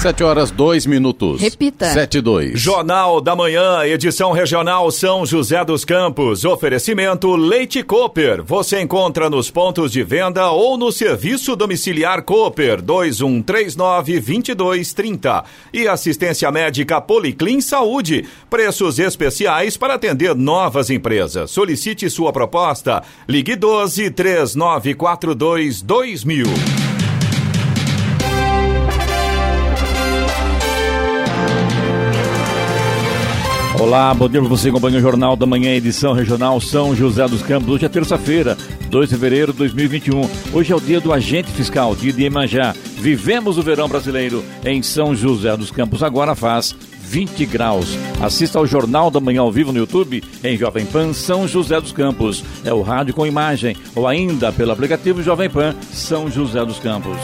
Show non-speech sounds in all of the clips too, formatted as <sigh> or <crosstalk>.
Sete horas, dois minutos. Repita. Sete e dois. Jornal da Manhã, edição regional São José dos Campos. Oferecimento Leite Cooper. Você encontra nos pontos de venda ou no serviço domiciliar Cooper 2139-2230. E assistência médica Policlin Saúde. Preços especiais para atender novas empresas. Solicite sua proposta. Ligue 12 3942 2000. Olá, bom dia para você, acompanha o Jornal da Manhã, edição regional São José dos Campos. Hoje é terça-feira, 2 de fevereiro de 2021. Hoje é o dia do agente fiscal, dia de Iemanjá. Vivemos o verão brasileiro em São José dos Campos. Agora faz 20 graus. Assista ao Jornal da Manhã ao vivo no YouTube em Jovem Pan São José dos Campos. É o rádio com imagem ou ainda pelo aplicativo Jovem Pan São José dos Campos.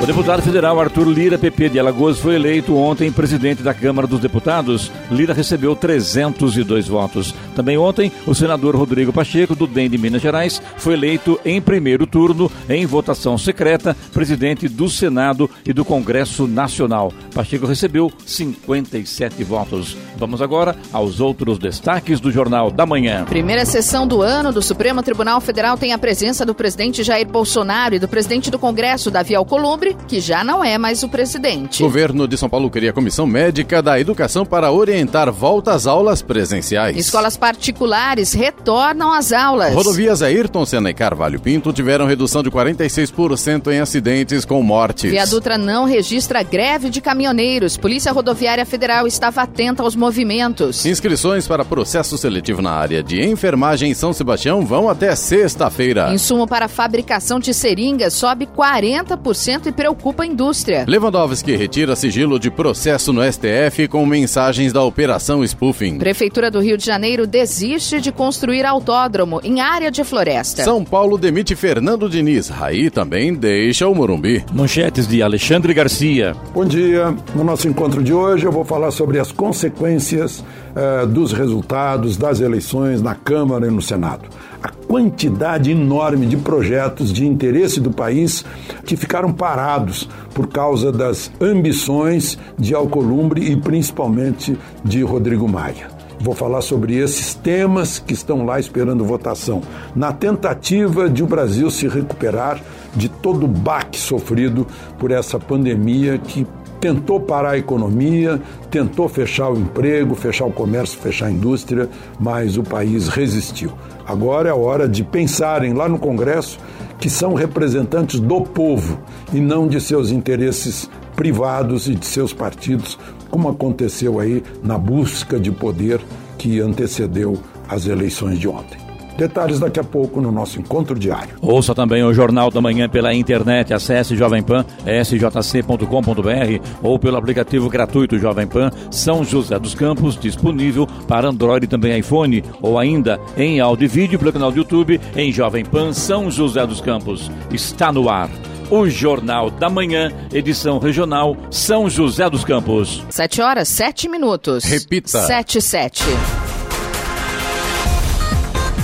O deputado federal Arthur Lira, PP de Alagoas, foi eleito ontem presidente da Câmara dos Deputados. Lira recebeu 302 votos. Também ontem, o senador Rodrigo Pacheco, do DEM de Minas Gerais, foi eleito em primeiro turno, em votação secreta, presidente do Senado e do Congresso Nacional. Pacheco recebeu 57 votos. Vamos agora aos outros destaques do Jornal da Manhã. Primeira sessão do ano do Supremo Tribunal Federal tem a presença do presidente Jair Bolsonaro e do presidente do Congresso, Davi Alcolumbre, que já não é mais o presidente. O governo de São Paulo cria Comissão Médica da Educação para orientar volta às aulas presenciais. Escolas particulares retornam às aulas. Rodovias Ayrton Senna e Carvalho Pinto tiveram redução de 46% em acidentes com mortes. Viadutra não registra greve de caminhoneiros. Polícia Rodoviária Federal estava atenta aos movimentos. Inscrições para processo seletivo na área de enfermagem em São Sebastião vão até sexta-feira. Insumo para fabricação de seringas sobe 40% e preocupa a indústria. Lewandowski retira sigilo de processo no STF com mensagens da Operação Spoofing. Prefeitura do Rio de Janeiro desiste de construir autódromo em área de floresta. São Paulo demite Fernando Diniz. Raí também deixa o Morumbi. Manchetes de Alexandre Garcia. Bom dia. No nosso encontro de hoje eu vou falar sobre as consequências eh, dos resultados das eleições na Câmara e no Senado. A quantidade enorme de projetos de interesse do país que ficaram parados por causa das ambições de Alcolumbre e principalmente de Rodrigo Maia. Vou falar sobre esses temas que estão lá esperando votação, na tentativa de o Brasil se recuperar de todo o baque sofrido por essa pandemia que tentou parar a economia, tentou fechar o emprego, fechar o comércio, fechar a indústria, mas o país resistiu. Agora é hora de pensarem lá no Congresso que são representantes do povo e não de seus interesses privados e de seus partidos, como aconteceu aí na busca de poder que antecedeu as eleições de ontem. Detalhes daqui a pouco no nosso encontro diário. Ouça também o Jornal da Manhã pela internet. Acesse Jovem Pan, sjc.com.br ou pelo aplicativo gratuito Jovem Pan São José dos Campos, disponível para Android e também iPhone, ou ainda em áudio e vídeo pelo canal do YouTube em Jovem Pan São José dos Campos. Está no ar. O Jornal da Manhã, edição regional São José dos Campos. 7 horas, 7 minutos. Repita. 7 7.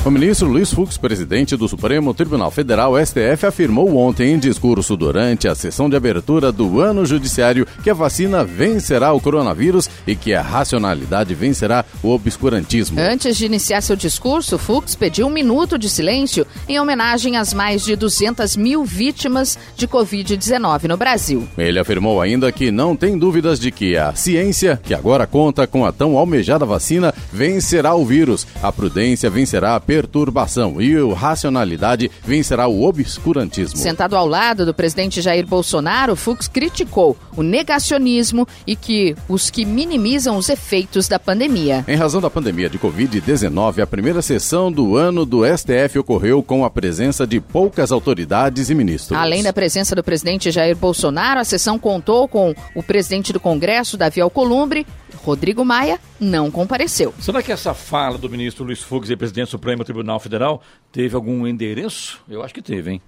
O ministro Luiz Fux, presidente do Supremo Tribunal Federal, STF, afirmou ontem em discurso durante a sessão de abertura do ano judiciário que a vacina vencerá o coronavírus e que a racionalidade vencerá o obscurantismo. Antes de iniciar seu discurso, Fux pediu um minuto de silêncio em homenagem às mais de 200 mil vítimas de Covid-19 no Brasil. Ele afirmou ainda que não tem dúvidas de que a ciência, que agora conta com a tão almejada vacina, vencerá o vírus. A prudência vencerá a perturbação e a racionalidade vencerá o obscurantismo. Sentado ao lado do presidente Jair Bolsonaro, Fux criticou o negacionismo e que os que minimizam os efeitos da pandemia. Em razão da pandemia de Covid-19, a primeira sessão do ano do STF ocorreu com a presença de poucas autoridades e ministros. Além da presença do presidente Jair Bolsonaro, a sessão contou com o presidente do Congresso, Davi Alcolumbre, Rodrigo Maia não compareceu. Será que essa fala do ministro Luiz Fux e presidente do Supremo Tribunal Federal teve algum endereço? Eu acho que teve, hein?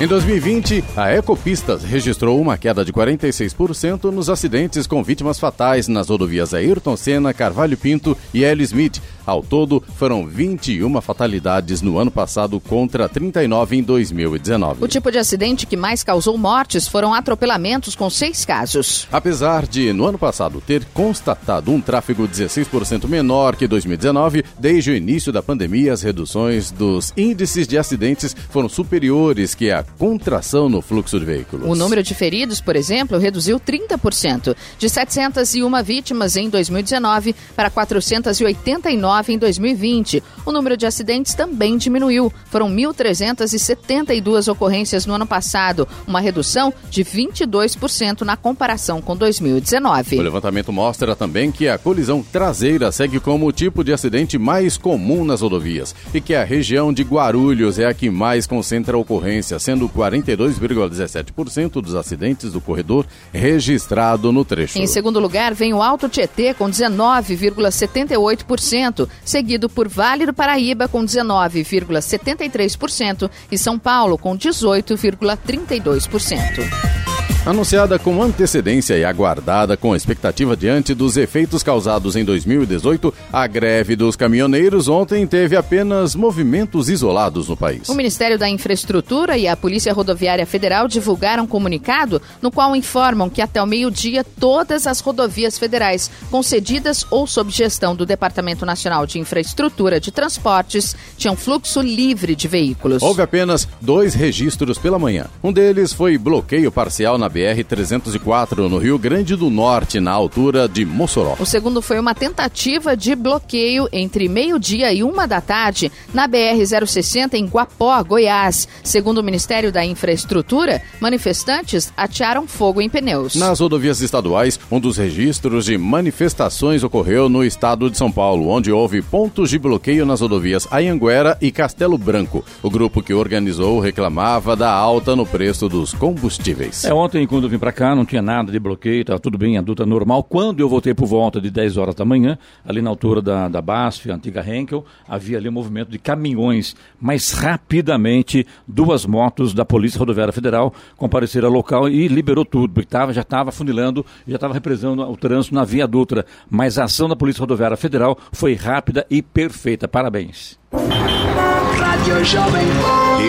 Em 2020, a Ecopistas registrou uma queda de 46% nos acidentes com vítimas fatais nas rodovias Ayrton Senna, Carvalho Pinto e L. Smith. Ao todo, foram 21 fatalidades no ano passado contra 39 em 2019. O tipo de acidente que mais causou mortes foram atropelamentos, com seis casos. Apesar de, no ano passado, ter constatado um tráfego 16% menor que 2019, desde o início da pandemia, as reduções dos índices de acidentes foram superiores que a contração no fluxo de veículos. O número de feridos, por exemplo, reduziu 30%, de 701 vítimas em 2019 para 489 em 2020. O número de acidentes também diminuiu. Foram 1.372 ocorrências no ano passado, uma redução de 22% na comparação com 2019. O levantamento mostra também que a colisão traseira segue como o tipo de acidente mais comum nas rodovias e que a região de Guarulhos é a que mais concentra ocorrência, sendo 42,17% dos acidentes do corredor registrado no trecho. Em segundo lugar, vem o Alto Tietê com 19,78%, seguido por Vale do Paraíba com 19,73% e São Paulo com 18,32%. Anunciada com antecedência e aguardada com expectativa diante dos efeitos causados em 2018, a greve dos caminhoneiros ontem teve apenas movimentos isolados no país. O Ministério da Infraestrutura e a Polícia Rodoviária Federal divulgaram um comunicado no qual informam que até o meio-dia todas as rodovias federais concedidas ou sob gestão do Departamento Nacional de Infraestrutura de Transportes tinham fluxo livre de veículos. Houve apenas dois registros pela manhã. Um deles foi bloqueio parcial na BR-304, no Rio Grande do Norte, na altura de Mossoró. O segundo foi uma tentativa de bloqueio entre meio-dia e uma da tarde na BR-060 em Guapó, Goiás. Segundo o Ministério da Infraestrutura, manifestantes atearam fogo em pneus. Nas rodovias estaduais, um dos registros de manifestações ocorreu no estado de São Paulo, onde houve pontos de bloqueio nas rodovias Ayanguera e Castelo Branco. O grupo que organizou reclamava da alta no preço dos combustíveis. É, ontem Ontem, quando eu vim para cá, não tinha nada de bloqueio, estava tudo bem, a duta normal. Quando eu voltei por volta de 10 horas da manhã, ali na altura da, da BASF, antiga Henkel, havia ali um movimento de caminhões. Mas rapidamente, duas motos da Polícia Rodoviária Federal compareceram ao local e liberou tudo, porque tava, já estava funilando, já estava represando o trânsito na Via Dutra. Mas a ação da Polícia Rodoviária Federal foi rápida e perfeita. Parabéns.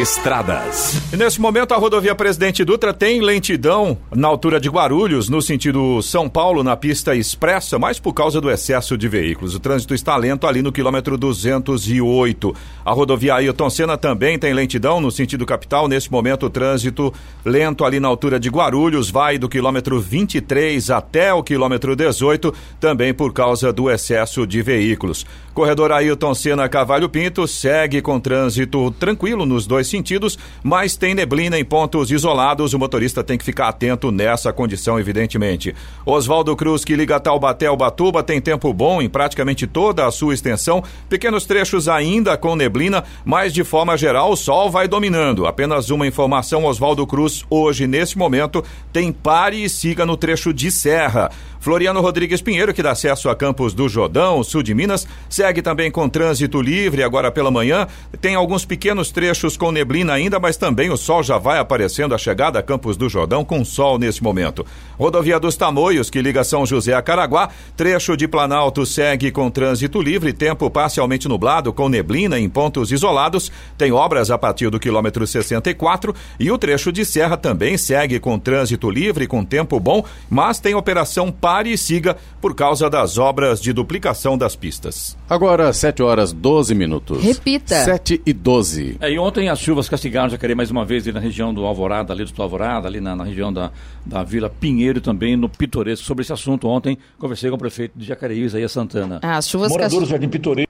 Estradas. E nesse momento a rodovia Presidente Dutra tem lentidão na altura de Guarulhos, no sentido São Paulo, na pista expressa, mas por causa do excesso de veículos. O trânsito está lento ali no quilômetro 208. A rodovia Ailton Senna também tem lentidão no sentido capital. Nesse momento o trânsito lento ali na altura de Guarulhos vai do quilômetro 23 até o quilômetro 18, também por causa do excesso de veículos. Corredor Ailton Senna Cavalho Pinto segue com trânsito tranquilo nos dois sentidos, mas tem neblina em pontos isolados. O motorista tem que ficar atento nessa condição, evidentemente. Oswaldo Cruz, que liga Taubaté ao Batuba, tem tempo bom em praticamente toda a sua extensão. Pequenos trechos ainda com neblina, mas de forma geral o sol vai dominando. Apenas uma informação: Oswaldo Cruz, hoje, nesse momento, tem pare e siga no trecho de serra. Floriano Rodrigues Pinheiro, que dá acesso a Campos do Jordão, sul de Minas, segue também com trânsito livre agora pela manhã. Tem alguns pequenos trechos com neblina ainda, mas também o sol já vai aparecendo a chegada a Campos do Jordão com sol nesse momento. Rodovia dos Tamoios, que liga São José a Caraguá, trecho de Planalto segue com trânsito livre, tempo parcialmente nublado com neblina em pontos isolados. Tem obras a partir do quilômetro 64 e o trecho de Serra também segue com trânsito livre, com tempo bom, mas tem operação pare e siga por causa das obras de duplicação das pistas. Agora, 7 horas 12 minutos. Repita. 7 e 12. É, e ontem as chuvas castigaram Jacareí mais uma vez ali na região do Alvorada, ali do Alvorada, ali na, na, região da, da Vila Pinheiro também, no Pitoresco. Sobre esse assunto, ontem conversei com o prefeito de Jacareí, Isaías Santana. As chuvas Moradores do Jardim Pitoresco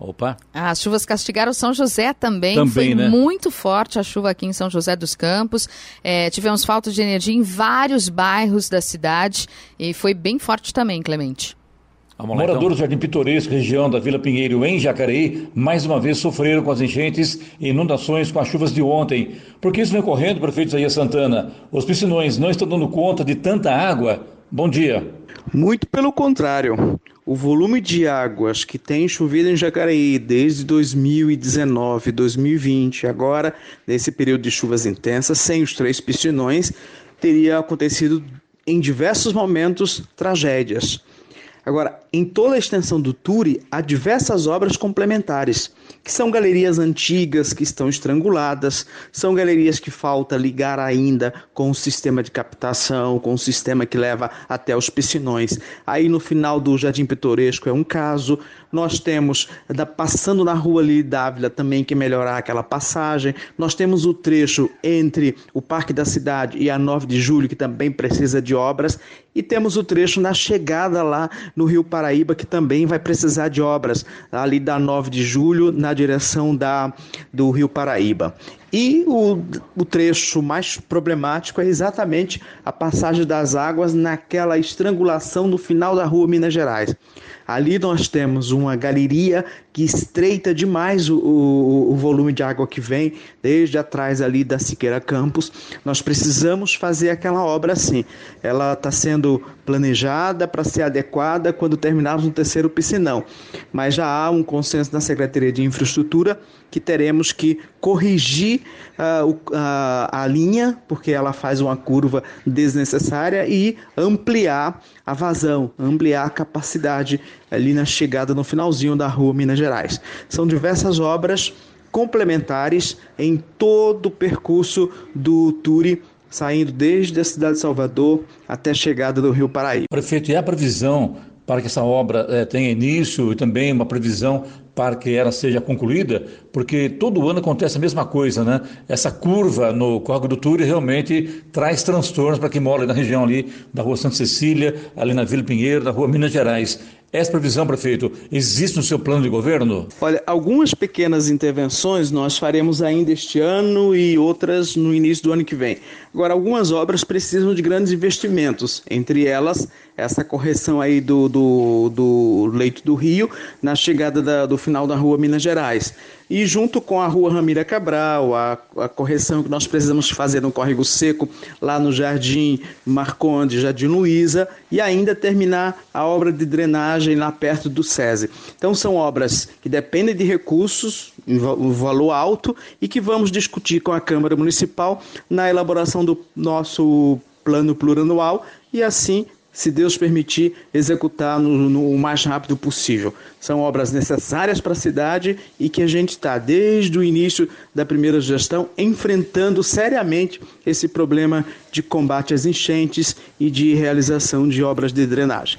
Opa. As chuvas castigaram São José também. também Foi né? muito forte a chuva aqui em São José dos Campos. É, tivemos falta de energia em vários bairros da cidade e foi bem forte também, Clemente. Vamos lá, Moradores então. do Jardim Pitoresco, região da Vila Pinheiro, em Jacareí, mais uma vez sofreram com as enchentes e inundações com as chuvas de ontem. Por que isso vem ocorrendo, prefeito Isaías Santana? Os piscinões não estão dando conta de tanta água Bom dia. Muito pelo contrário. O volume de águas que tem chovido em Jacareí desde 2019, 2020, agora, nesse período de chuvas intensas, sem os três piscinões, teria acontecido em diversos momentos tragédias. Agora, em toda a extensão do Turi, há diversas obras complementares, que são galerias antigas que estão estranguladas, são galerias que falta ligar ainda com o sistema de captação, com o sistema que leva até os piscinões. Aí no final do Jardim Pitoresco é um caso. Nós temos, passando na rua ali Dávila, também que melhorar aquela passagem. Nós temos o trecho entre o Parque da Cidade e a 9 de Julho, que também precisa de obras. E temos o trecho na chegada lá no Rio Paraíba, que também vai precisar de obras, ali da 9 de julho, na direção da, do Rio Paraíba. E o, o trecho mais problemático é exatamente a passagem das águas naquela estrangulação no final da rua Minas Gerais. Ali nós temos uma galeria que estreita demais o, o, o, volume de água que vem desde atrás ali da Siqueira Campos. Nós precisamos fazer aquela obra assim. Ela está sendo planejada para ser adequada quando terminarmos no terceiro piscinão. Mas já há um consenso na Secretaria de Infraestrutura que teremos que corrigir uh, uh, a linha, porque ela faz uma curva desnecessária, e ampliar a vazão, ampliar a capacidade ali na chegada no finalzinho da rua Minas Gerais. São diversas obras complementares em todo o percurso do Turi saindo desde a cidade de Salvador até a chegada do Rio Paraíba. Prefeito, e a previsão para que essa obra é, tenha início e também uma previsão para que ela seja concluída, porque todo ano acontece a mesma coisa, né? Essa curva no Córrego do Túrio realmente traz transtornos para quem mora na região ali da Rua Santa Cecília, ali na Vila Pinheiro, da Rua Minas Gerais. Essa previsão, prefeito, existe no seu plano de governo? Olha, algumas pequenas intervenções nós faremos ainda este ano e outras no início do ano que vem. Agora, algumas obras precisam de grandes investimentos, entre elas essa correção aí do, do, do leito do rio na chegada da, do final da rua Minas Gerais. E junto com a rua Ramira Cabral, a, a correção que nós precisamos fazer no córrego seco, lá no Jardim Marconde, Jardim Luiza, e ainda terminar a obra de drenagem lá perto do SESI. Então são obras que dependem de recursos, um valor alto, e que vamos discutir com a Câmara Municipal na elaboração do nosso plano plurianual e assim se Deus permitir, executar no, no, o mais rápido possível. São obras necessárias para a cidade e que a gente está, desde o início da primeira gestão, enfrentando seriamente esse problema de combate às enchentes e de realização de obras de drenagem.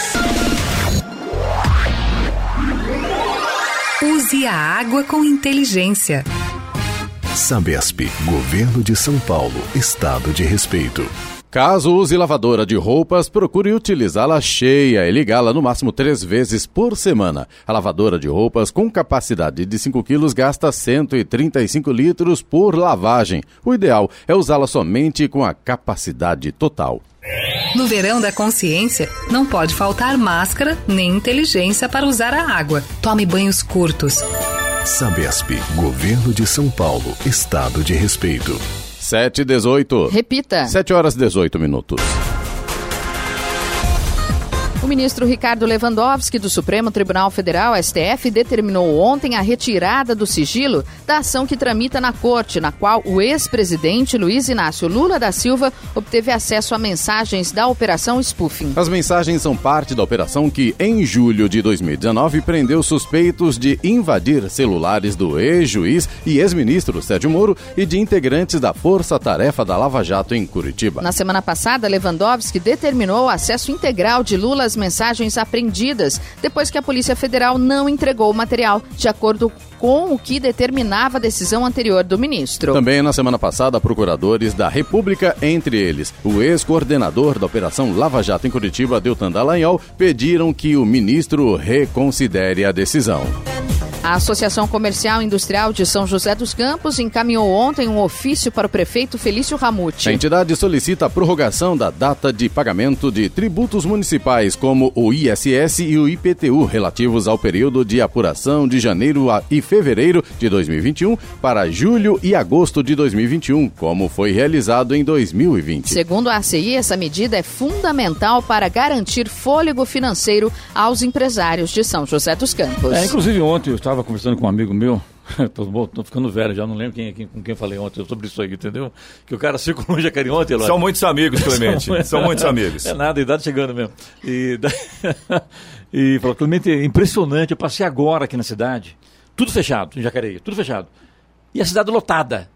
Use a água com inteligência. Sabesp, Governo de São Paulo, Estado de Respeito. Caso use lavadora de roupas, procure utilizá-la cheia e ligá-la no máximo três vezes por semana. A lavadora de roupas com capacidade de 5 quilos gasta 135 litros por lavagem. O ideal é usá-la somente com a capacidade total. No verão da consciência, não pode faltar máscara nem inteligência para usar a água. Tome banhos curtos. Sabesp, Governo de São Paulo, Estado de Respeito. 7 e 18. Repita. 7 horas e 18 minutos. O ministro Ricardo Lewandowski, do Supremo Tribunal Federal, STF, determinou ontem a retirada do sigilo da ação que tramita na corte, na qual o ex-presidente Luiz Inácio Lula da Silva obteve acesso a mensagens da Operação Spoofing. As mensagens são parte da operação que, em julho de 2019, prendeu suspeitos de invadir celulares do ex-juiz e ex-ministro Sérgio Moro e de integrantes da Força Tarefa da Lava Jato em Curitiba. Na semana passada, Lewandowski determinou o acesso integral de Lula as mensagens apreendidas depois que a Polícia Federal não entregou o material, de acordo com o que determinava a decisão anterior do ministro. Também na semana passada, procuradores da República, entre eles o ex-coordenador da Operação Lava Jato em Curitiba, Deltan Dallagnol, pediram que o ministro reconsidere a decisão. A Associação Comercial e Industrial de São José dos Campos encaminhou ontem um ofício para o prefeito Felício Ramute. A entidade solicita a prorrogação da data de pagamento de tributos municipais, como o ISS e o IPTU, relativos ao período de apuração de janeiro e fevereiro de 2021 para julho e agosto de 2021, como foi realizado em 2020. Segundo a ACI, essa medida é fundamental para garantir fôlego financeiro aos empresários de São José dos Campos. É, inclusive ontem eu estava estava conversando com um amigo meu, <laughs> tô, tô, ficando velho já, não lembro quem, quem, com quem falei ontem sobre isso aí, entendeu? Que o cara circulou em Jacareí ontem, São muitos amigos, Clemente, são, são muitos amigos. É nada, a idade chegando mesmo. E, <laughs> e falou, Clemente, é impressionante, eu passei agora aqui na cidade, tudo fechado em Jacareí, tudo fechado. E a cidade lotada.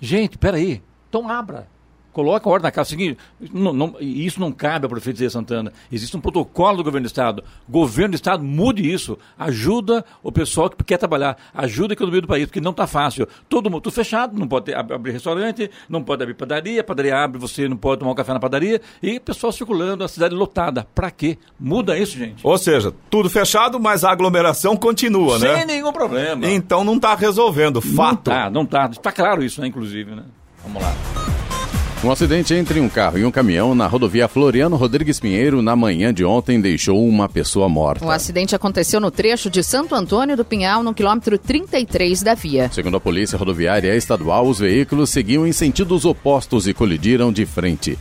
Gente, peraí, então abra. Coloca a ordem na casa. Seguinte, não, não, isso não cabe ao prefeito de Santana. Existe um protocolo do governo do Estado. O governo do Estado mude isso. Ajuda o pessoal que quer trabalhar. Ajuda a economia do país, porque não está fácil. Todo mundo tudo fechado, não pode abrir restaurante, não pode abrir padaria, padaria abre, você não pode tomar um café na padaria. E pessoal circulando, a cidade lotada. Para quê? Muda isso, gente. Ou seja, tudo fechado, mas a aglomeração continua, Sem né? Sem nenhum problema. Então não está resolvendo. Fato. Não está, não está. Está claro isso, né, inclusive, né? Vamos lá. Um acidente entre um carro e um caminhão na rodovia Floriano Rodrigues Pinheiro na manhã de ontem deixou uma pessoa morta. O acidente aconteceu no trecho de Santo Antônio do Pinhal, no quilômetro 33 da via. Segundo a Polícia Rodoviária Estadual, os veículos seguiam em sentidos opostos e colidiram de frente.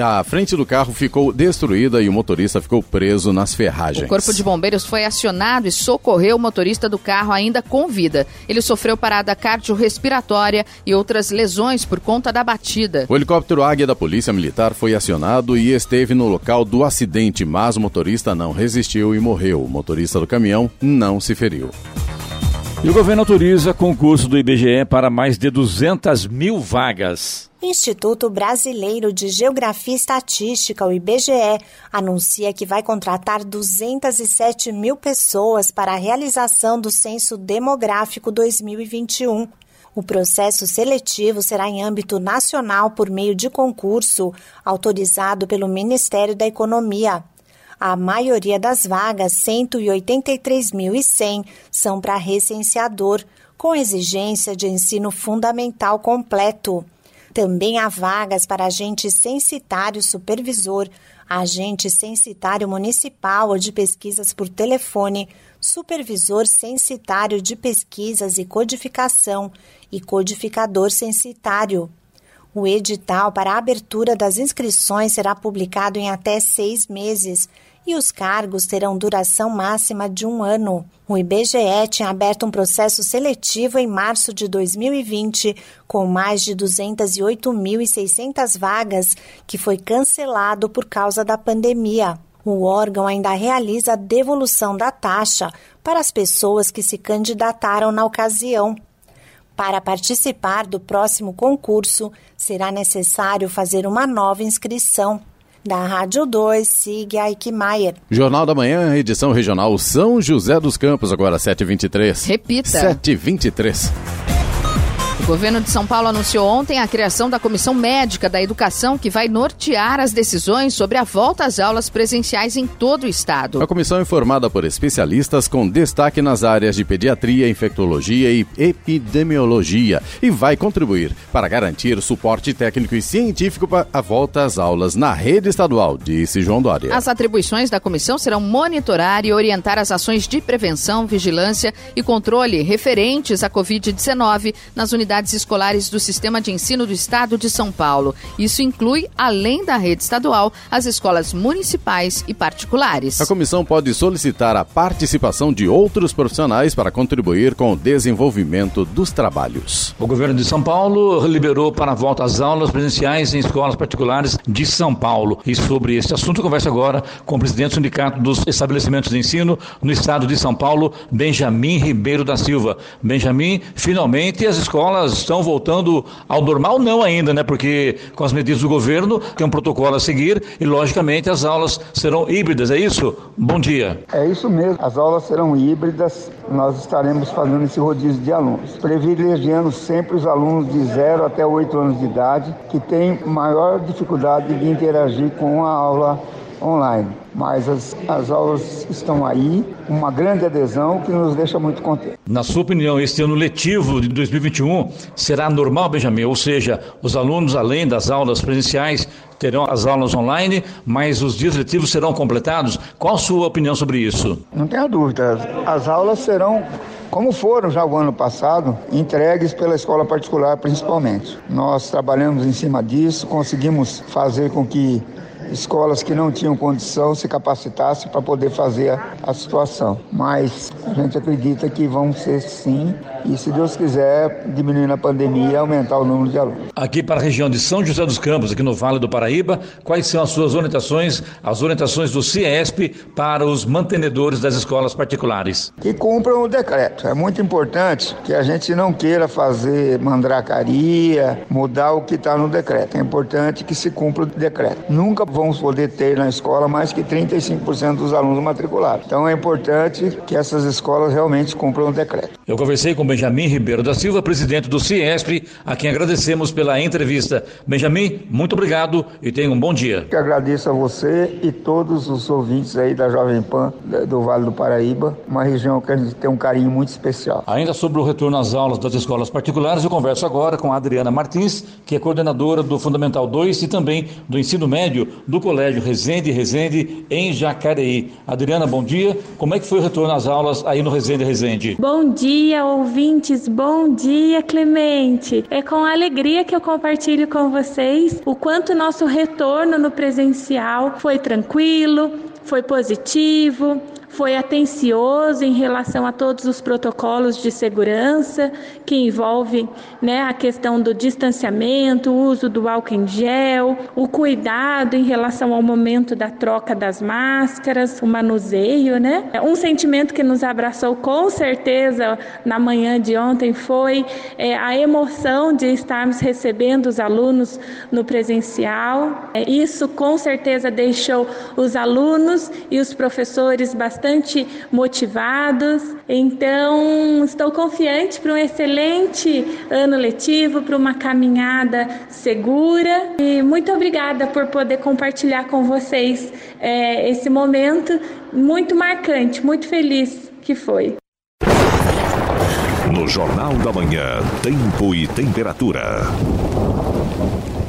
A, frente do carro ficou destruída e o motorista ficou preso nas ferragens. O Corpo de Bombeiros foi acionado e socorreu o motorista do carro ainda com vida. Ele sofreu parada cardiorrespiratória e outras lesões por conta da batida. O helicóptero Águia da Polícia Militar foi acionado e esteve no local do acidente, mas o motorista não resistiu e morreu. O motorista do caminhão não se feriu. E o governo autoriza concurso do IBGE para mais de 200 mil vagas. Instituto Brasileiro de Geografia e Estatística, o IBGE, anuncia que vai contratar 207 mil pessoas para a realização do Censo Demográfico 2021. O processo seletivo será em âmbito nacional por meio de concurso autorizado pelo Ministério da Economia. A maioria das vagas, 183.100, são para recenseador, com exigência de ensino fundamental completo. Também há vagas para agente censitário supervisor, agente censitário municipal ou de pesquisas por telefone, supervisor censitário de pesquisas e codificação e codificador censitário. O edital para a abertura das inscrições será publicado em até seis meses e os cargos terão duração máxima de um ano. O IBGE tinha aberto um processo seletivo em março de 2020, com mais de 208.600 vagas, que foi cancelado por causa da pandemia. O órgão ainda realiza a devolução da taxa para as pessoas que se candidataram na ocasião. Para participar do próximo concurso, será necessário fazer uma nova inscrição. Da Rádio 2, siga Eichmeier. Jornal da Manhã, edição regional São José dos Campos, agora 7h23. Repita. 7h23. O governo de São Paulo anunciou ontem a criação da Comissão Médica da Educação, que vai nortear as decisões sobre a volta às aulas presenciais em todo o estado. A comissão é formada por especialistas com destaque nas áreas de pediatria, infectologia e epidemiologia e vai contribuir para garantir suporte técnico e científico para a volta às aulas na rede estadual, disse João Dória. As atribuições da comissão serão monitorar e orientar as ações de prevenção, vigilância e controle referentes à Covid-19 nas unidades unidades escolares do Sistema de Ensino do Estado de São Paulo. Isso inclui, além da rede estadual, as escolas municipais e particulares. A comissão pode solicitar a participação de outros profissionais para contribuir com o desenvolvimento dos trabalhos. O governo de São Paulo liberou para a volta às aulas presenciais em escolas particulares de São Paulo. E sobre esse assunto, conversa agora com o presidente do Sindicato dos Estabelecimentos de Ensino no estado de São Paulo, Benjamin Ribeiro da Silva. Benjamin, finalmente as escolas escolas estão voltando ao normal? Não ainda, né? Porque com as medidas do governo tem um protocolo a seguir e, logicamente, as aulas serão híbridas, é isso? Bom dia. É isso mesmo, as aulas serão híbridas, nós estaremos fazendo esse rodízio de alunos, privilegiando sempre os alunos de 0 até 8 anos de idade, que têm maior dificuldade de interagir com a aula online. Mas as, as aulas estão aí, uma grande adesão que nos deixa muito contentes. Na sua opinião, este ano letivo de 2021 será normal, Benjamin? Ou seja, os alunos, além das aulas presenciais, terão as aulas online, mas os dias letivos serão completados? Qual a sua opinião sobre isso? Não tenha dúvida, as aulas serão como foram já o ano passado, entregues pela escola particular principalmente. Nós trabalhamos em cima disso, conseguimos fazer com que escolas que não tinham condição se capacitassem para poder fazer a, a, situação. Mas a gente acredita que vão ser sim, e se Deus quiser, diminuir a pandemia e aumentar o número de alunos. Aqui para a região de São José dos Campos, aqui no Vale do Paraíba, quais são as suas orientações, as orientações do CIESP para os mantenedores das escolas particulares? Que cumpram o decreto. É muito importante que a gente não queira fazer mandracaria, mudar o que está no decreto. É importante que se cumpra o decreto. Nunca vamos poder ter na escola mais que 35% dos alunos matriculados. Então é importante que essas escolas realmente cumpram o decreto. Eu conversei com Benjamin Ribeiro da Silva, presidente do CIESP, a quem agradecemos pela entrevista. Benjamin, muito obrigado e tenha um bom dia. Eu agradeço a você e todos os ouvintes aí da Jovem Pan do Vale do Paraíba, uma região que a gente tem um carinho muito especial. Ainda sobre o retorno às aulas das escolas particulares, eu converso agora com a Adriana Martins, que é coordenadora do Fundamental 2 e também do ensino médio do Colégio Resende Resende, em Jacareí. Adriana, bom dia. Como é que foi o retorno às aulas aí no Resende Resende? Bom dia, ouvintes. Bom dia, Clemente. É com alegria que eu compartilho com vocês o quanto nosso retorno no presencial foi tranquilo, foi positivo, foi atencioso em relação a todos os protocolos de segurança que envolvem né, a questão do distanciamento, o uso do álcool em gel, o cuidado em relação ao momento da troca das máscaras, o manuseio, né? Um sentimento que nos abraçou com certeza na manhã de ontem foi é, a emoção de estarmos recebendo os alunos no presencial. É, isso com certeza deixou os alunos e os professores bastante bastante motivados. Então, estou confiante para um excelente ano letivo, para uma caminhada segura. E muito obrigada por poder compartilhar com vocês é, esse momento muito marcante, muito feliz que foi. No Jornal da Manhã, Tempo e Temperatura.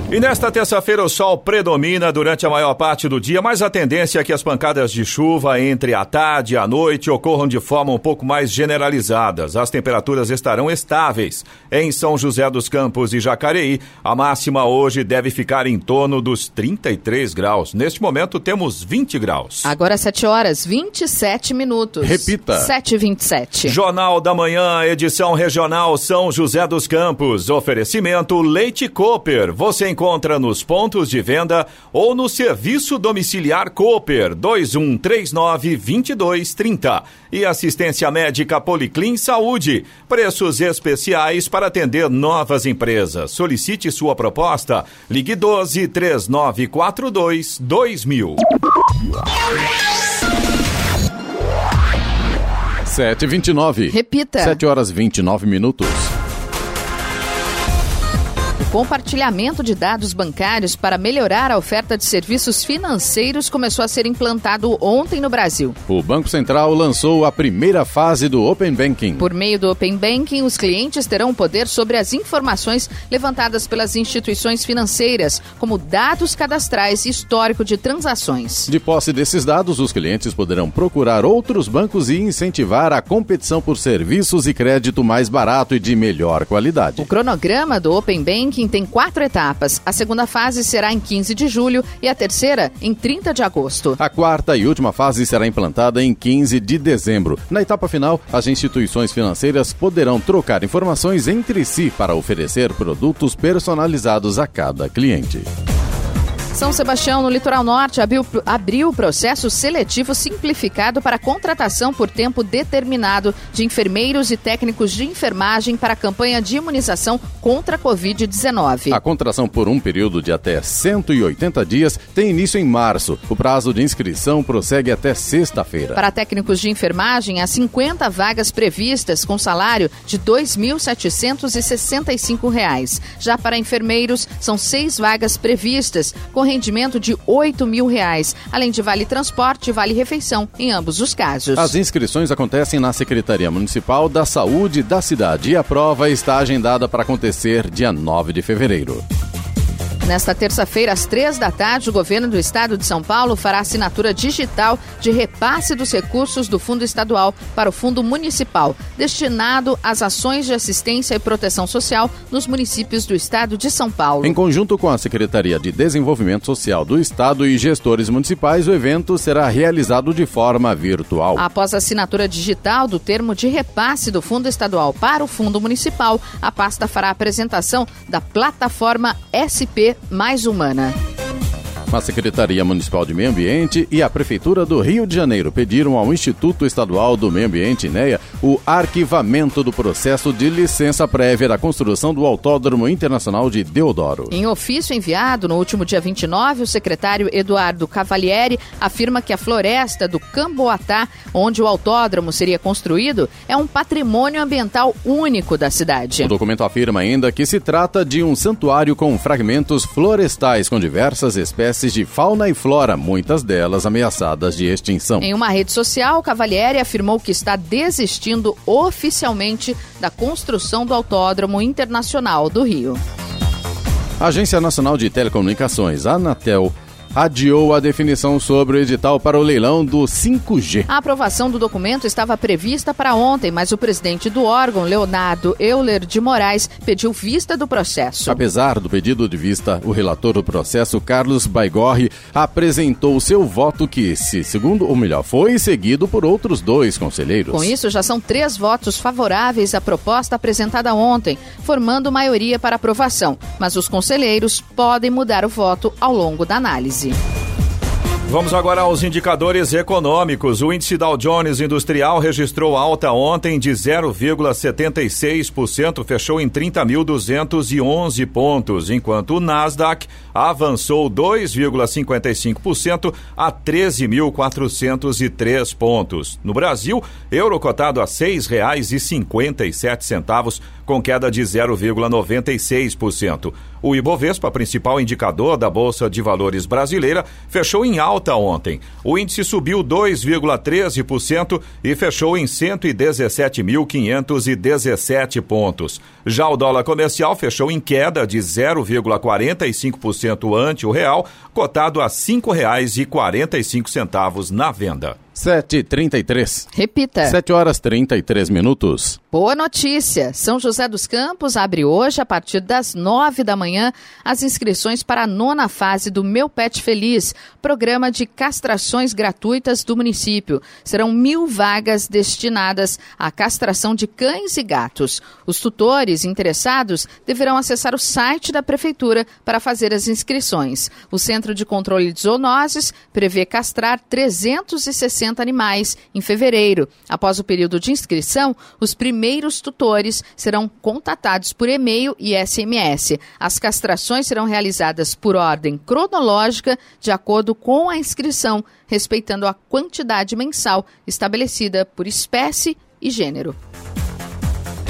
E nesta terça-feira o sol predomina durante a maior parte do dia, mas a tendência é que as pancadas de chuva entre a tarde e a noite ocorram de forma um pouco mais generalizadas. As temperaturas estarão estáveis. Em São José dos Campos e Jacareí, a máxima hoje deve ficar em torno dos 33 graus. Neste momento temos 20 graus. Agora 7 horas 27 minutos. Repita. 7 e 27. Jornal da Manhã, edição regional São José dos Campos. Oferecimento Leite Cooper. Você encontra nos pontos de venda ou no serviço domiciliar Cooper 2139 2230 e assistência médica Policlin Saúde. Preços especiais para atender novas empresas. Solicite sua proposta. Ligue 12 3942 2000. 7h29. Repita. 7 horas 29 minutos. Compartilhamento de dados bancários para melhorar a oferta de serviços financeiros começou a ser implantado ontem no Brasil. O Banco Central lançou a primeira fase do Open Banking. Por meio do Open Banking, os clientes terão poder sobre as informações levantadas pelas instituições financeiras, como dados cadastrais e histórico de transações. De posse desses dados, os clientes poderão procurar outros bancos e incentivar a competição por serviços e crédito mais barato e de melhor qualidade. O cronograma do Open Banking tem quatro etapas. A segunda fase será em 15 de julho e a terceira em 30 de agosto. A quarta e última fase será implantada em 15 de dezembro. Na etapa final, as instituições financeiras poderão trocar informações entre si para oferecer produtos personalizados a cada cliente. São Sebastião, no litoral norte, abriu, abriu processo seletivo simplificado para contratação por tempo determinado de enfermeiros e técnicos de enfermagem para a campanha de imunização contra a Covid-19. A contratação por um período de até 180 dias tem início em março. O prazo de inscrição prossegue até sexta-feira. Para técnicos de enfermagem, há 50 vagas previstas com salário de R$ 2.765. Já para enfermeiros, são seis vagas previstas com rendimento de R$ mil reais, além de vale transporte e vale refeição em ambos os casos. As inscrições acontecem na Secretaria Municipal da Saúde da cidade e a prova está agendada para acontecer dia 9 de fevereiro. Nesta terça-feira, às três da tarde, o governo do estado de São Paulo fará assinatura digital de repasse dos recursos do Fundo Estadual para o Fundo Municipal, destinado às ações de assistência e proteção social nos municípios do estado de São Paulo. Em conjunto com a Secretaria de Desenvolvimento Social do Estado e gestores municipais, o evento será realizado de forma virtual. Após a assinatura digital do termo de repasse do Fundo Estadual para o Fundo Municipal, a pasta fará a apresentação da plataforma SP mais humana. A Secretaria Municipal de Meio Ambiente e a Prefeitura do Rio de Janeiro pediram ao Instituto Estadual do Meio Ambiente, INEA, o arquivamento do processo de licença prévia da construção do Autódromo Internacional de Deodoro. Em ofício enviado no último dia 29, o secretário Eduardo Cavalieri afirma que a floresta do Camboatá, onde o autódromo seria construído, é um patrimônio ambiental único da cidade. O documento afirma ainda que se trata de um santuário com fragmentos florestais com diversas espécies espécies de fauna e flora, muitas delas ameaçadas de extinção. Em uma rede social, Cavalieri afirmou que está desistindo oficialmente da construção do Autódromo Internacional do Rio. A Agência Nacional de Telecomunicações, Anatel, adiou a definição sobre o edital para o leilão do 5G. A aprovação do documento estava prevista para ontem, mas o presidente do órgão, Leonardo Euler de Moraes, pediu vista do processo. Apesar do pedido de vista, o relator do processo, Carlos Baigorre, apresentou seu voto que, se segundo ou melhor, foi seguido por outros dois conselheiros. Com isso, já são três votos favoráveis à proposta apresentada ontem, formando maioria para aprovação, mas os conselheiros podem mudar o voto ao longo da análise. easy. Vamos agora aos indicadores econômicos. O índice Dow Jones Industrial registrou alta ontem de 0,76%, fechou em 30.211 pontos, enquanto o Nasdaq avançou 2,55% a 13.403 pontos. No Brasil, euro cotado a R$ 6,57, com queda de 0,96%. O Ibovespa, principal indicador da Bolsa de Valores brasileira, fechou em alta ontem. O índice subiu 2,13% e fechou em 117.517 pontos. Já o dólar comercial fechou em queda de 0,45% ante o real, cotado a R$ 5,45 na venda. 7h33. Repita. 7 horas 33 minutos. Boa notícia! São José dos Campos abre hoje, a partir das 9 da manhã, as inscrições para a nona fase do Meu Pet Feliz, programa de castrações gratuitas do município. Serão mil vagas destinadas à castração de cães e gatos. Os tutores interessados deverão acessar o site da Prefeitura para fazer as inscrições. O Centro de Controle de Zoonoses prevê castrar 360 animais em fevereiro. Após o período de inscrição, os primeiros tutores serão contatados por e-mail e SMS. As castrações serão realizadas por ordem cronológica, de acordo com a inscrição, respeitando a quantidade mensal estabelecida por espécie e gênero.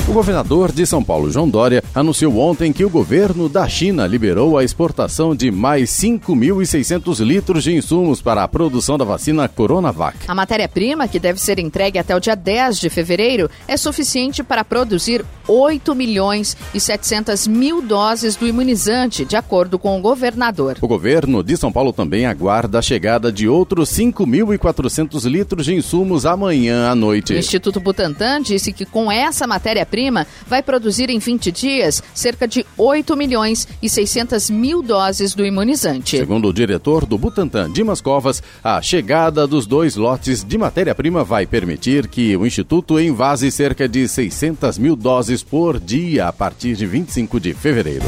O governador de São Paulo, João Dória, anunciou ontem que o governo da China liberou a exportação de mais 5.600 litros de insumos para a produção da vacina Coronavac. A matéria-prima, que deve ser entregue até o dia 10 de fevereiro, é suficiente para produzir 8 milhões e 700 mil doses do imunizante, de acordo com o governador. O governo de São Paulo também aguarda a chegada de outros 5.400 litros de insumos amanhã à noite. O Instituto Butantan disse que com essa matéria-prima, vai produzir em 20 dias cerca de 8 milhões e 600 mil doses do imunizante. Segundo o diretor do Butantan, Dimas Covas, a chegada dos dois lotes de matéria-prima vai permitir que o Instituto envase cerca de 600 mil doses por dia a partir de 25 de fevereiro.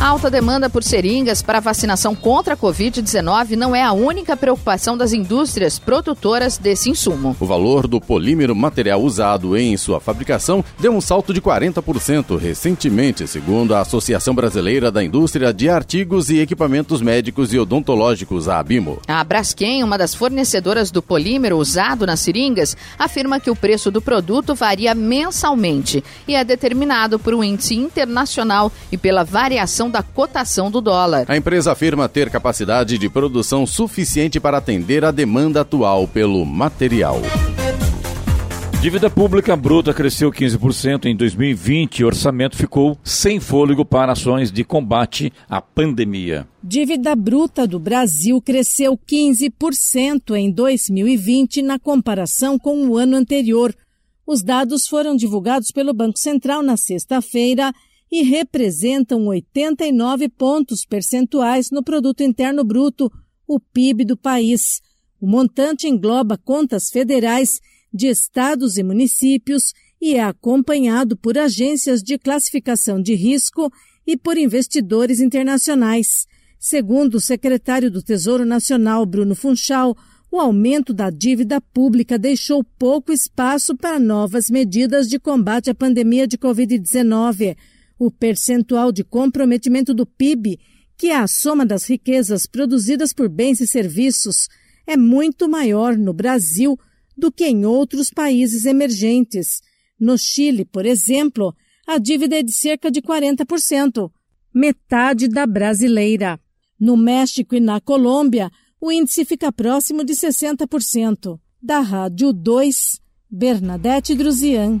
A alta demanda por seringas para vacinação contra a Covid-19 não é a única preocupação das indústrias produtoras desse insumo. O valor do polímero material usado em sua fabricação deu um salto de 40% recentemente, segundo a Associação Brasileira da Indústria de Artigos e Equipamentos Médicos e Odontológicos, a ABIMO. A Braskem, uma das fornecedoras do polímero usado nas seringas, afirma que o preço do produto varia mensalmente e é determinado por um índice internacional e pela variação da cotação do dólar. A empresa afirma ter capacidade de produção suficiente para atender a demanda atual pelo material. Dívida pública bruta cresceu 15% em 2020 e o orçamento ficou sem fôlego para ações de combate à pandemia. Dívida bruta do Brasil cresceu 15% em 2020 na comparação com o ano anterior. Os dados foram divulgados pelo Banco Central na sexta-feira e representam 89 pontos percentuais no produto interno bruto, o PIB do país. O montante engloba contas federais de estados e municípios e é acompanhado por agências de classificação de risco e por investidores internacionais. Segundo o secretário do Tesouro Nacional, Bruno Funchal, o aumento da dívida pública deixou pouco espaço para novas medidas de combate à pandemia de Covid-19 o percentual de comprometimento do PIB, que é a soma das riquezas produzidas por bens e serviços, é muito maior no Brasil do que em outros países emergentes. No Chile, por exemplo, a dívida é de cerca de 40%, metade da brasileira. No México e na Colômbia, o índice fica próximo de 60%. Da Rádio 2, Bernadette Druzian.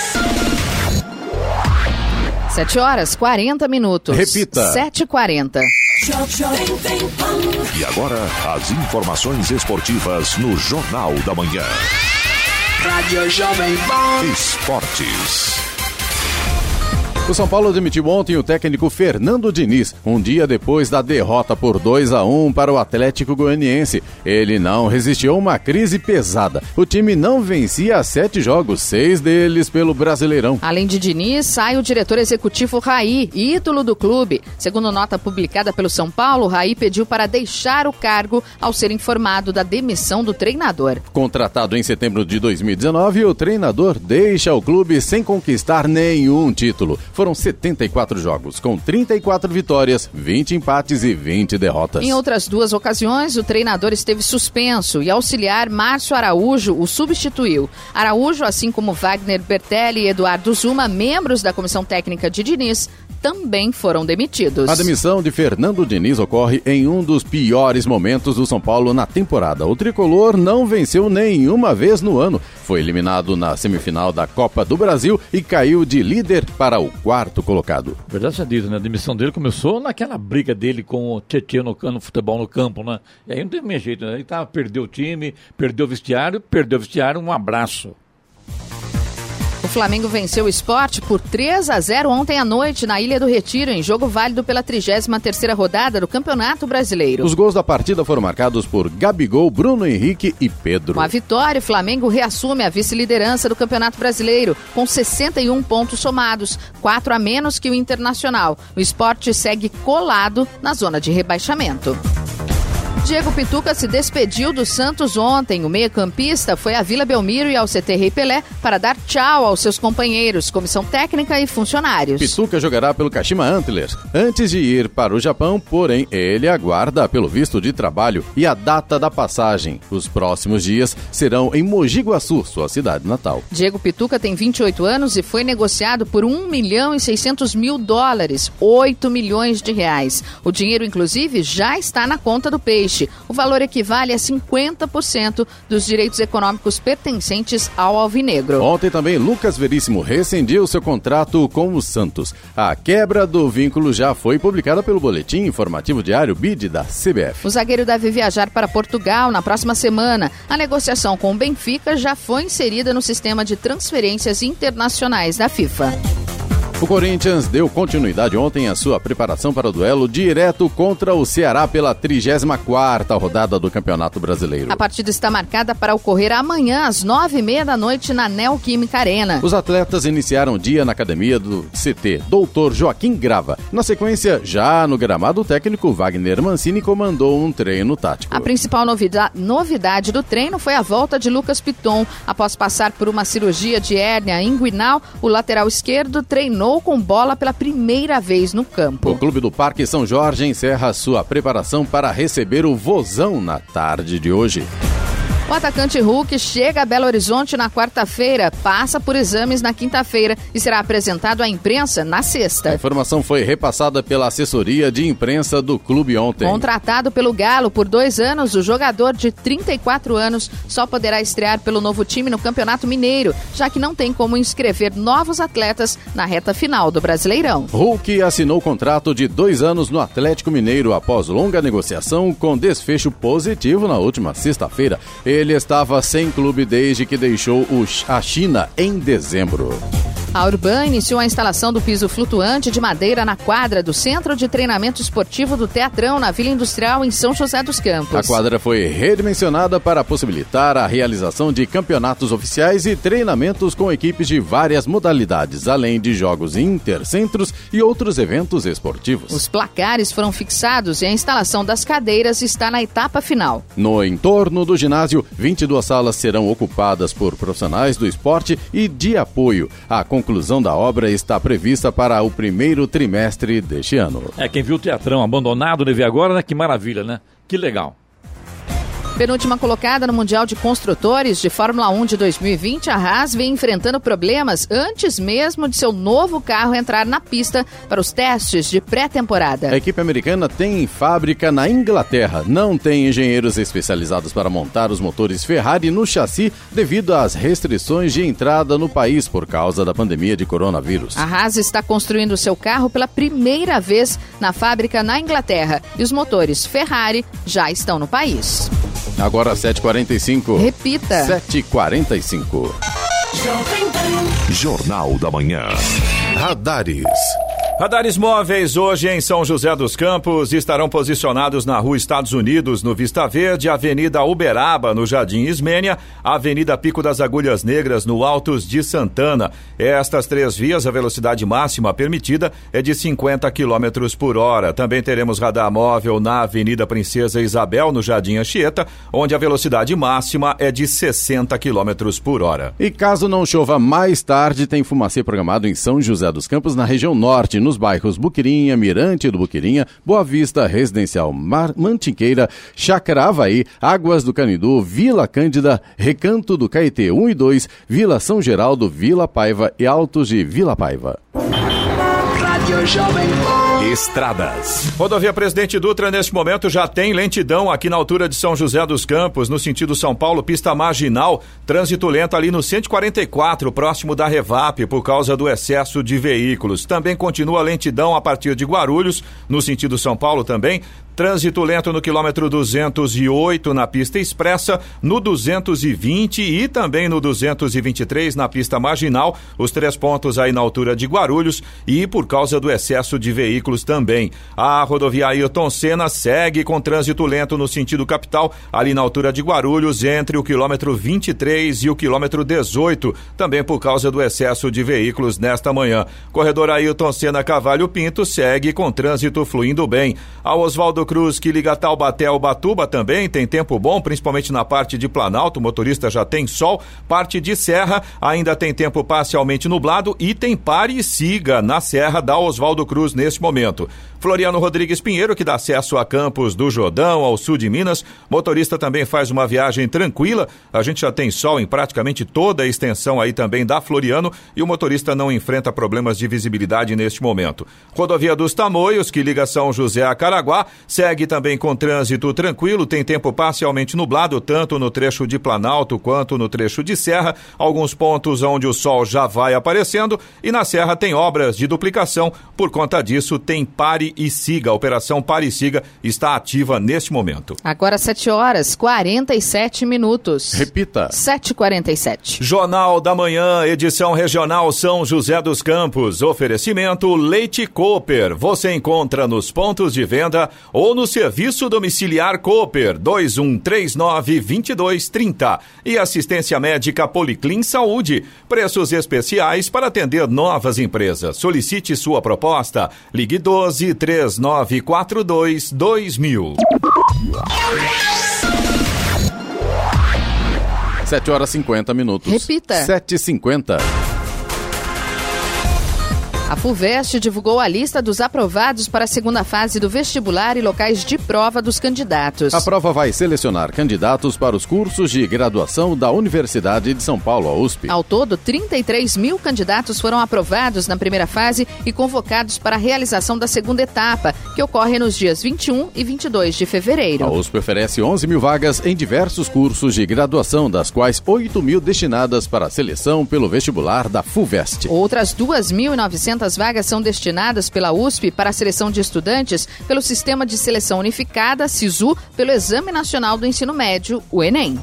7 horas 40 minutos. Repita. 7h40. E agora, as informações esportivas no Jornal da Manhã. Rádio Jovem Pan. Esportes. O São Paulo demitiu ontem o técnico Fernando Diniz, um dia depois da derrota por 2 a 1 para o Atlético Goianiense. Ele não resistiu a uma crise pesada. O time não vencia sete jogos, seis deles pelo Brasileirão. Além de Diniz, sai o diretor executivo Raí, ídolo do clube. Segundo nota publicada pelo São Paulo, Raí pediu para deixar o cargo ao ser informado da demissão do treinador. Contratado em setembro de 2019, o treinador deixa o clube sem conquistar nenhum título. Foram 74 jogos, com 34 vitórias, 20 empates e 20 derrotas. Em outras duas ocasiões, o treinador esteve suspenso e auxiliar Márcio Araújo o substituiu. Araújo, assim como Wagner Bertelli e Eduardo Zuma, membros da comissão técnica de Diniz, também foram demitidos. A demissão de Fernando Diniz ocorre em um dos piores momentos do São Paulo na temporada. O tricolor não venceu nenhuma vez no ano. Foi eliminado na semifinal da Copa do Brasil e caiu de líder para o quarto colocado. Verdade seja dito, né? A demissão dele começou naquela briga dele com o Tietchan no, no futebol no campo, né? E aí não teve mais jeito, né? Ele tava, perdeu o time, perdeu o vestiário, perdeu o vestiário, um abraço. O Flamengo venceu o esporte por 3 a 0 ontem à noite na Ilha do Retiro, em jogo válido pela 33ª rodada do Campeonato Brasileiro. Os gols da partida foram marcados por Gabigol, Bruno Henrique e Pedro. Com a vitória, o Flamengo reassume a vice-liderança do Campeonato Brasileiro, com 61 pontos somados, 4 a menos que o Internacional. O esporte segue colado na zona de rebaixamento. Diego Pituca se despediu do Santos ontem. O meio-campista foi à Vila Belmiro e ao CT Rei Pelé para dar tchau aos seus companheiros, comissão técnica e funcionários. Pituca jogará pelo Kashima Antlers antes de ir para o Japão, porém ele aguarda pelo visto de trabalho e a data da passagem. Os próximos dias serão em Mogi Guaçu, sua cidade natal. Diego Pituca tem 28 anos e foi negociado por 1 milhão e 600 mil dólares, 8 milhões de reais. O dinheiro, inclusive, já está na conta do Peixe. O valor equivale a 50% dos direitos econômicos pertencentes ao Alvinegro. Ontem também Lucas Veríssimo rescindiu seu contrato com o Santos. A quebra do vínculo já foi publicada pelo Boletim Informativo Diário BID da CBF. O zagueiro deve viajar para Portugal na próxima semana. A negociação com o Benfica já foi inserida no sistema de transferências internacionais da FIFA. O Corinthians deu continuidade ontem à sua preparação para o duelo direto contra o Ceará pela 34ª rodada do Campeonato Brasileiro. A partida está marcada para ocorrer amanhã às nove e meia da noite na Neoquímica Arena. Os atletas iniciaram o dia na academia do CT Doutor Joaquim Grava. Na sequência, já no gramado, o técnico Wagner Mancini comandou um treino tático. A principal novidade, novidade do treino foi a volta de Lucas Piton. Após passar por uma cirurgia de hérnia inguinal, o lateral esquerdo treinou treinou com bola pela primeira vez no campo. O Clube do Parque São Jorge encerra sua preparação para receber o Vozão na tarde de hoje. O atacante Hulk chega a Belo Horizonte na quarta-feira, passa por exames na quinta-feira e será apresentado à imprensa na sexta. A informação foi repassada pela assessoria de imprensa do clube ontem. Contratado pelo Galo por dois anos, o jogador de 34 anos só poderá estrear pelo novo time no Campeonato Mineiro, já que não tem como inscrever novos atletas na reta final do Brasileirão. Hulk assinou contrato de dois anos no Atlético Mineiro após longa negociação com desfecho positivo na última sexta-feira. Ele estava sem clube desde que deixou a China em dezembro. A Urban iniciou a instalação do piso flutuante de madeira na quadra do Centro de Treinamento Esportivo do Teatrão, na Vila Industrial, em São José dos Campos. A quadra foi redimensionada para possibilitar a realização de campeonatos oficiais e treinamentos com equipes de várias modalidades, além de jogos intercentros e outros eventos esportivos. Os placares foram fixados e a instalação das cadeiras está na etapa final. No entorno do ginásio, 22 salas serão ocupadas por profissionais do esporte e de apoio. A conclusão da obra está prevista para o primeiro trimestre deste ano. É, quem viu o teatrão abandonado, né, agora, né? Que maravilha, né? Que legal. Penúltima colocada no Mundial de Construtores de Fórmula 1 de 2020, a Haas vem enfrentando problemas antes mesmo de seu novo carro entrar na pista para os testes de pré-temporada. A equipe americana tem fábrica na Inglaterra, não tem engenheiros especializados para montar os motores Ferrari no chassi devido às restrições de entrada no país por causa da pandemia de coronavírus. A Haas está construindo seu carro pela primeira vez na fábrica na Inglaterra e os motores Ferrari já estão no país. Agora 7h45. Repita. 7h45. Jornal da Manhã. Radares. Radares móveis hoje em São José dos Campos estarão posicionados na Rua Estados Unidos, no Vista Verde, Avenida Uberaba, no Jardim Ismênia, Avenida Pico das Agulhas Negras, no Altos de Santana. Estas três vias, a velocidade máxima permitida é de 50 km por hora. Também teremos radar móvel na Avenida Princesa Isabel, no Jardim Anchieta, onde a velocidade máxima é de 60 km por hora. E caso não chova mais tarde, tem fumacê programado em São José dos Campos, na região norte, no nos bairros Buquirinha, Mirante do Buquirinha, Boa Vista, Residencial Mar Mantiqueira, Chácara Havaí, Águas do Canidu, Vila Cândida, Recanto do Caetê 1 e 2, Vila São Geraldo, Vila Paiva e Altos de Vila Paiva. Rádio Jovem Estradas. Rodovia Presidente Dutra, neste momento, já tem lentidão aqui na altura de São José dos Campos, no sentido São Paulo, pista marginal, trânsito lento ali no 144, próximo da Revap, por causa do excesso de veículos. Também continua lentidão a partir de Guarulhos, no sentido São Paulo também, Trânsito lento no quilômetro 208 na pista expressa, no 220 e também no 223 na pista marginal, os três pontos aí na altura de Guarulhos e por causa do excesso de veículos também. A rodovia Ailton Senna segue com trânsito lento no sentido capital, ali na altura de Guarulhos, entre o quilômetro 23 e o quilômetro 18, também por causa do excesso de veículos nesta manhã. Corredor Ailton Senna Cavalho Pinto segue com trânsito fluindo bem. A Oswaldo Oswaldo Cruz, que liga Taubaté ao Batuba também, tem tempo bom, principalmente na parte de Planalto, o motorista já tem sol. Parte de Serra ainda tem tempo parcialmente nublado e tem pare e siga na Serra da Oswaldo Cruz neste momento. Floriano Rodrigues Pinheiro, que dá acesso a Campos do Jordão, ao sul de Minas. Motorista também faz uma viagem tranquila. A gente já tem sol em praticamente toda a extensão aí também da Floriano e o motorista não enfrenta problemas de visibilidade neste momento. Rodovia dos Tamoios, que liga São José a Caraguá, segue também com trânsito tranquilo, tem tempo parcialmente nublado, tanto no trecho de Planalto quanto no trecho de Serra, alguns pontos onde o sol já vai aparecendo e na Serra tem obras de duplicação. Por conta disso, tem pare e siga. A Operação Pare e Siga está ativa neste momento. Agora 7 horas 47 minutos. Repita. 7h47. Jornal da Manhã, edição regional São José dos Campos. Oferecimento Leite Cooper. Você encontra nos pontos de venda ou no serviço domiciliar Cooper 2139 2230. E assistência médica Policlin Saúde. Preços especiais para atender novas empresas. Solicite sua proposta. Ligue 12 3942 2000. 7 horas 50 minutos. Repita. 7h50. A FUVEST divulgou a lista dos aprovados para a segunda fase do vestibular e locais de prova dos candidatos. A prova vai selecionar candidatos para os cursos de graduação da Universidade de São Paulo, a USP. Ao todo, 33 mil candidatos foram aprovados na primeira fase e convocados para a realização da segunda etapa, que ocorre nos dias 21 e 22 de fevereiro. A USP oferece 11 mil vagas em diversos cursos de graduação, das quais 8 mil destinadas para a seleção pelo vestibular da FUVEST. Outras 2.900 vagas são destinadas pela USP para a seleção de estudantes pelo Sistema de Seleção Unificada, SISU, pelo Exame Nacional do Ensino Médio, o Enem.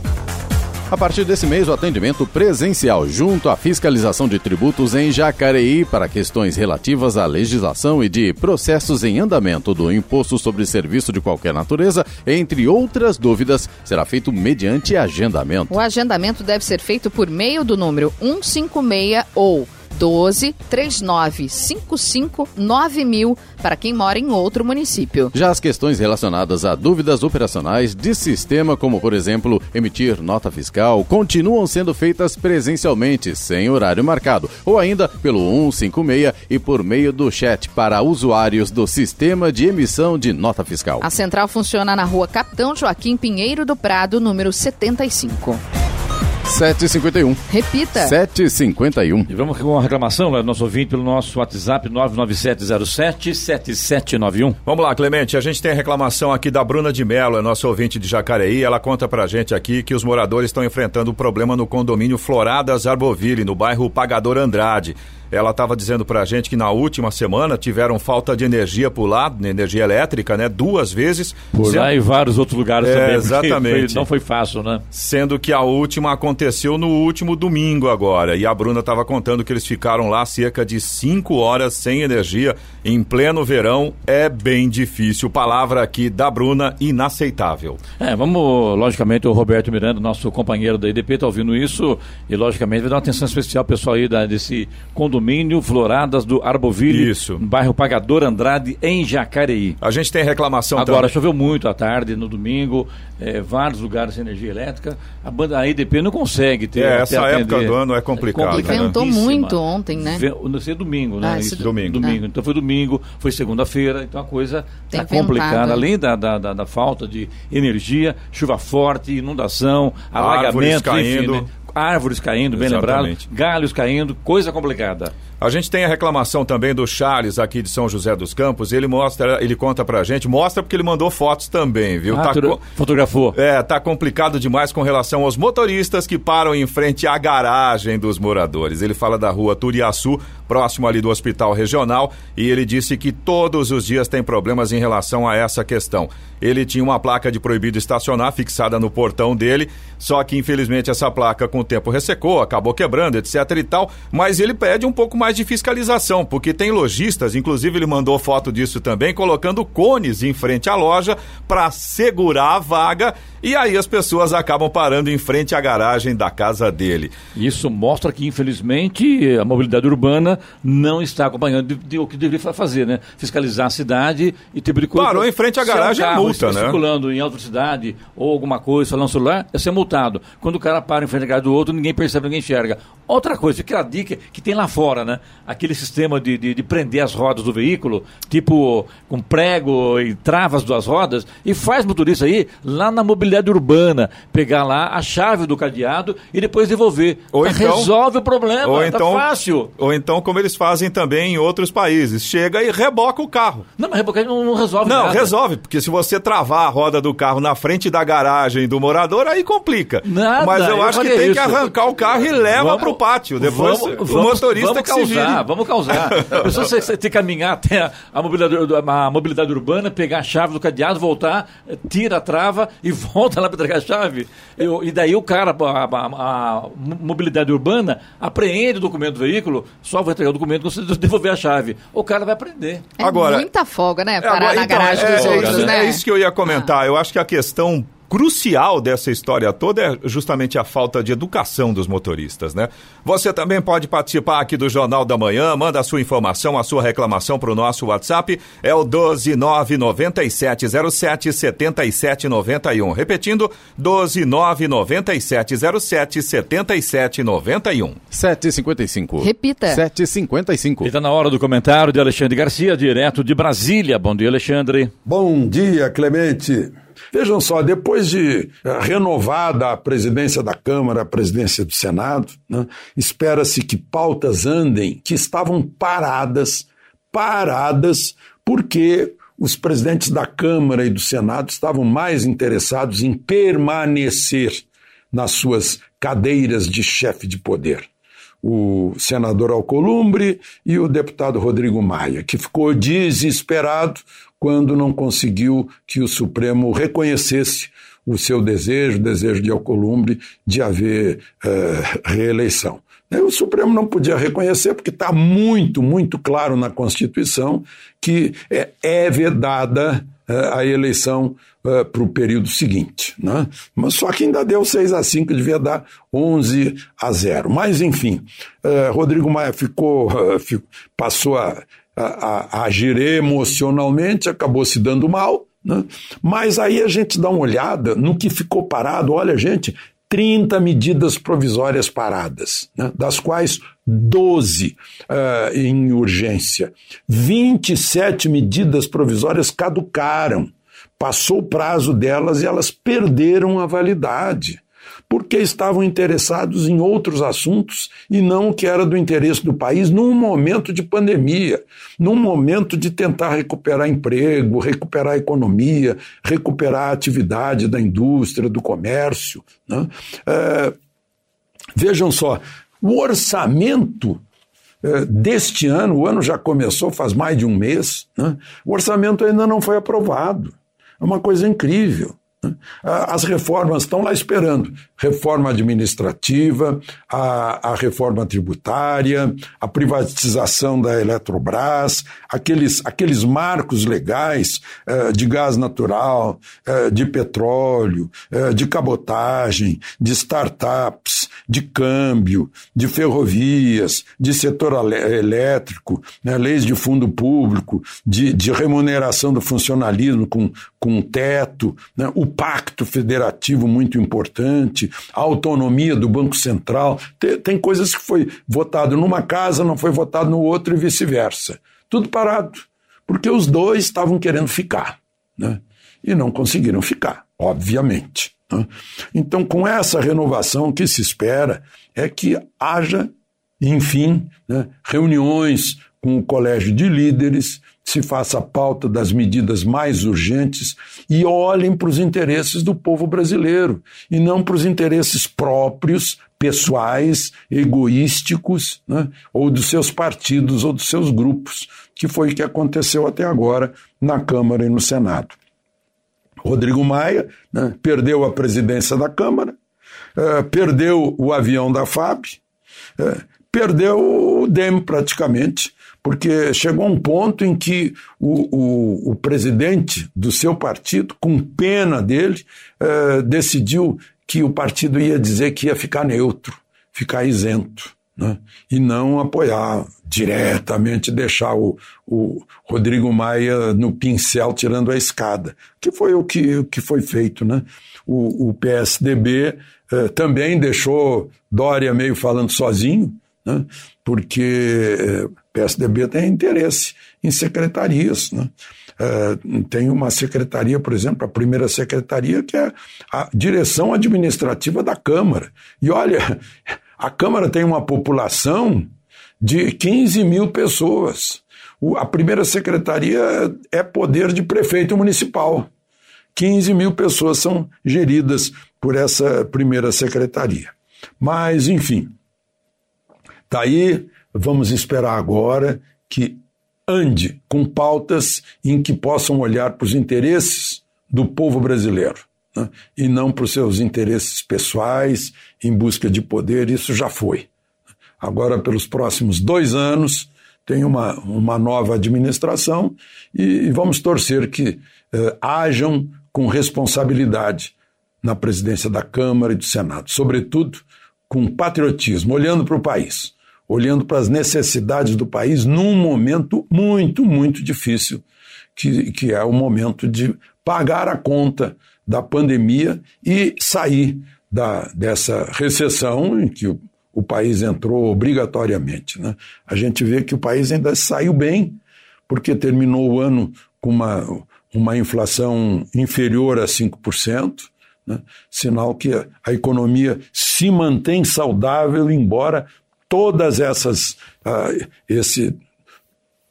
A partir desse mês, o atendimento presencial junto à fiscalização de tributos em Jacareí para questões relativas à legislação e de processos em andamento do imposto sobre serviço de qualquer natureza, entre outras dúvidas, será feito mediante agendamento. O agendamento deve ser feito por meio do número 156 ou 12 39 55 9000 para quem mora em outro município. Já as questões relacionadas a dúvidas operacionais de sistema, como por exemplo emitir nota fiscal, continuam sendo feitas presencialmente, sem horário marcado, ou ainda pelo 156 e por meio do chat para usuários do sistema de emissão de nota fiscal. A central funciona na rua Capitão Joaquim Pinheiro do Prado, número 75. 751. Repita. 751. E vamos com uma reclamação, né, nosso ouvinte, pelo nosso WhatsApp 99707-7791. Vamos lá, Clemente. A gente tem a reclamação aqui da Bruna de Mello, é nossa ouvinte de Jacareí. Ela conta pra gente aqui que os moradores estão enfrentando um problema no condomínio Floradas Arboville, no bairro Pagador Andrade. Ela estava dizendo pra gente que na última semana tiveram falta de energia por lá, energia elétrica, né? Duas vezes. Por sendo... lá e vários outros lugares É, também. exatamente. foi- não foi fácil, né? Sendo que a última aconteceu no último domingo agora. E a Bruna estava contando que eles ficaram lá cerca de cinco horas sem energia em pleno verão. É bem difícil. Palavra aqui da Bruna, inaceitável. É, vamos, logicamente, o Roberto Miranda, nosso companheiro da IDP, está ouvindo isso e, logicamente, vai dar uma atenção especial pessoal aí da, desse condomínio Floradas do Arboville, Isso. no bairro Pagador Andrade, em Jacareí. A gente tem reclamação Agora, também. choveu muito à tarde, no domingo, eh, vários lugares sem energia elétrica. A banda a IDP não consegue ter. É, essa atender. época do ano é complicado, E ventou complicadíssima. muito ontem, né? Não sei, domingo, né? Ah, Isso, domingo. Domingo. Ah. Então foi domingo, foi segunda-feira, então a coisa Tem está complicada. Além da, da, da- da falta de energia, chuva forte, inundação, caindo. enfim, né? Árvores caindo, bem Exatamente. lembrado, galhos caindo, coisa complicada. A gente tem a reclamação também do Charles aqui de São José dos Campos. Ele mostra, ele conta pra gente, mostra porque ele mandou fotos também, viu? Ah, Tá tu- Fotografou. É, tá complicado demais com relação aos motoristas que param em frente à garagem dos moradores. Ele fala da rua Turiaçu, próximo ali do Hospital Regional, e ele disse que todos os dias tem problemas em relação a essa questão. Ele tinha uma placa de proibido estacionar fixada no portão dele, só que infelizmente essa placa com o tempo ressecou, acabou quebrando, etc e tal, mas ele pede um pouco mais de fiscalização, porque tem lojistas, inclusive ele mandou foto disso também, colocando cones em frente à loja para segurar a vaga, e aí as pessoas acabam parando em frente à garagem da casa dele. Isso mostra que, infelizmente, a mobilidade urbana não está acompanhando de, de- o que deveria fa- fazer, né? Fiscalizar a cidade e tipo de coisa. Parou em frente à é um garagem, é multa, né? circulando em alta velocidade ou alguma coisa, falando celular, é ser multado. Quando o cara para em frente à garagem do outro, ninguém percebe, ninguém enxerga. Outra coisa, aquela dica que tem lá fora, né? Aquele sistema de, de, de, prender as rodas do veículo, tipo com prego e travas das rodas, e faz motorista aí lá na mobilidade urbana, pegar lá a chave do cadeado e depois devolver. Ou tá, então, resolve o problema, ou tá então, fácil. Ou então, como eles fazem também em outros países, chega e reboca o carro. Não, mas rebocar não, não resolve Não, nada. resolve, porque se você travar a roda do carro na frente da garagem do morador, aí complica. Nada, mas eu, eu acho que tem isso. que arrancar o carro e leva Vamos- pro pátio. Depois vamos, o vamos- motorista vamos que se. Causar, Vamos causar. <laughs> A pessoa você, você tem que caminhar até a, a mobilidade, a mobilidade urbana, pegar a chave do cadeado, voltar, eh, tira a trava e <laughs> volta lá para entregar a chave. Eu- e daí o cara, a, a- a mobilidade urbana, apreende o documento do veículo, só vai entregar o documento quando você <laughs> devolver a chave. O cara vai prender. É Agora- muita folga, né? É, Parar agora, na então, garagem é, dos é outros, isso, né? é isso que eu ia comentar. Eu acho que a questão crucial dessa história toda é justamente a falta de educação dos motoristas, né? Você também pode participar aqui do Jornal da Manhã, manda a sua informação, a sua reclamação para o nosso WhatsApp, é o 12997077791. Repetindo, 12997077791. 7h55. Repita. 7h55. E está na hora do comentário de Alexandre Garcia, direto de Brasília. Bom dia, Alexandre. Bom dia, Clemente. Vejam só, depois de eh, renovada a presidência da Câmara, a presidência do Senado, né, espera-se que pautas andem que estavam paradas, paradas, porque os presidentes da Câmara e do Senado estavam mais interessados em permanecer nas suas cadeiras de chefe de poder o senador Alcolumbre e o deputado Rodrigo Maia, que ficou desesperado quando não conseguiu que o Supremo reconhecesse o seu desejo, o desejo de Alcolumbre, de haver eh, reeleição. O Supremo não podia reconhecer, porque está muito, muito claro na Constituição que é, é vedada a eleição para o período seguinte. Né? Mas só que ainda deu 6 a 5, devia dar 11 a 0. Mas, enfim, eh, Rodrigo Maia ficou, <laughs> eh, fi- passou a, a- a agir emocionalmente, acabou se dando mal. Né? Mas aí a gente dá uma olhada no que ficou parado. Olha, gente, 30 medidas provisórias paradas, né? das quais 12 eh, em urgência. 27 medidas provisórias caducaram. Passou o prazo delas e elas perderam a validade. Porque estavam interessados em outros assuntos e não o que era do interesse do país num momento de pandemia, num momento de tentar recuperar emprego, recuperar a economia, recuperar a atividade da indústria, do comércio. né? Eh, Vejam só, o orçamento eh, deste ano, o ano já começou faz mais de um mês, né? o orçamento ainda não foi aprovado. É uma coisa incrível. As reformas estão lá esperando. Reforma administrativa, a, a reforma tributária, a privatização da Eletrobras, aqueles, aqueles marcos legais eh, de gás natural, eh, de petróleo, eh, de cabotagem, de startups, de câmbio, de ferrovias, de setor elétrico, né, leis de fundo público, de, de remuneração do funcionalismo com, com teto, né, o pacto federativo muito importante, a autonomia do Banco Central. Tem, tem coisas que foi votado numa casa, não foi votado no outro e vice-versa. Tudo parado, porque os dois estavam querendo ficar. Né? E não conseguiram ficar, obviamente. né? Então, com essa renovação, o que se espera é que haja, enfim, né, reuniões com o colégio de líderes, se faça a pauta das medidas mais urgentes e olhem para os interesses do povo brasileiro e não para os interesses próprios, pessoais, egoísticos, né, ou dos seus partidos ou dos seus grupos, que foi o que aconteceu até agora na Câmara e no Senado. Rodrigo Maia né, perdeu a presidência da Câmara, eh, perdeu o avião da FAB, eh, perdeu o DEM praticamente, porque chegou um ponto em que o, o, o presidente do seu partido, com pena dele, eh, decidiu que o partido ia dizer que ia ficar neutro, ficar isento. Né? E não apoiar diretamente, deixar o, o Rodrigo Maia no pincel tirando a escada, que foi o que, o que foi feito. Né? O, o PSDB eh, também deixou Dória meio falando sozinho, né? porque eh, PSDB tem interesse em secretarias. Né? Uh, tem uma secretaria, por exemplo, a primeira secretaria, que é a direção administrativa da Câmara. E olha, a Câmara tem uma população de 15 mil pessoas. O, a primeira secretaria é poder de prefeito municipal. 15 mil pessoas são geridas por essa primeira secretaria. Mas, enfim, daí vamos esperar agora que ande com pautas em que possam olhar para os interesses do povo brasileiro né? e não para os seus interesses pessoais em busca de poder. Isso já foi. Agora, pelos próximos dois anos, tem uma, uma nova administração e, e vamos torcer que eh, hajam com responsabilidade na presidência da Câmara e do Senado, sobretudo com patriotismo, olhando para o país olhando para as necessidades do país num momento muito, muito difícil, que, que é o momento de pagar a conta da pandemia e sair da, dessa recessão em que o, o país entrou obrigatoriamente. Né? A gente vê que o país ainda saiu bem, porque terminou o ano com uma, uma inflação inferior a 5%, né? sinal que a, a economia se mantém saudável, embora todas essas uh, esse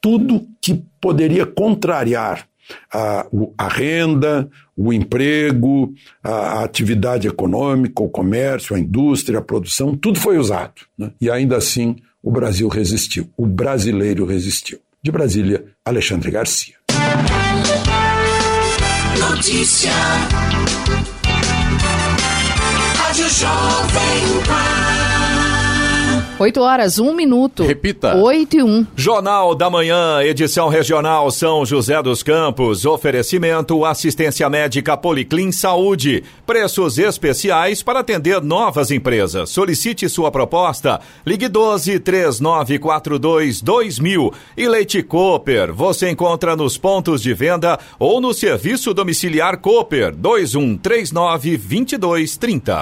tudo que poderia contrariar a, a renda, o emprego, a, atividade econômica, o comércio, a indústria, a produção, tudo foi usado. Né? E ainda assim o Brasil resistiu, o brasileiro resistiu. De Brasília, Alexandre Garcia. Notícia. Rádio Jovem Pan. 8 horas, 1 minuto. Repita. 8 e 1. Jornal da Manhã, edição regional São José dos Campos. Oferecimento assistência médica Policlin Saúde. Preços especiais para atender novas empresas. Solicite sua proposta. Ligue 12 3942 2000. E Leite Cooper. Você encontra nos pontos de venda ou no serviço domiciliar Cooper 2139 2230.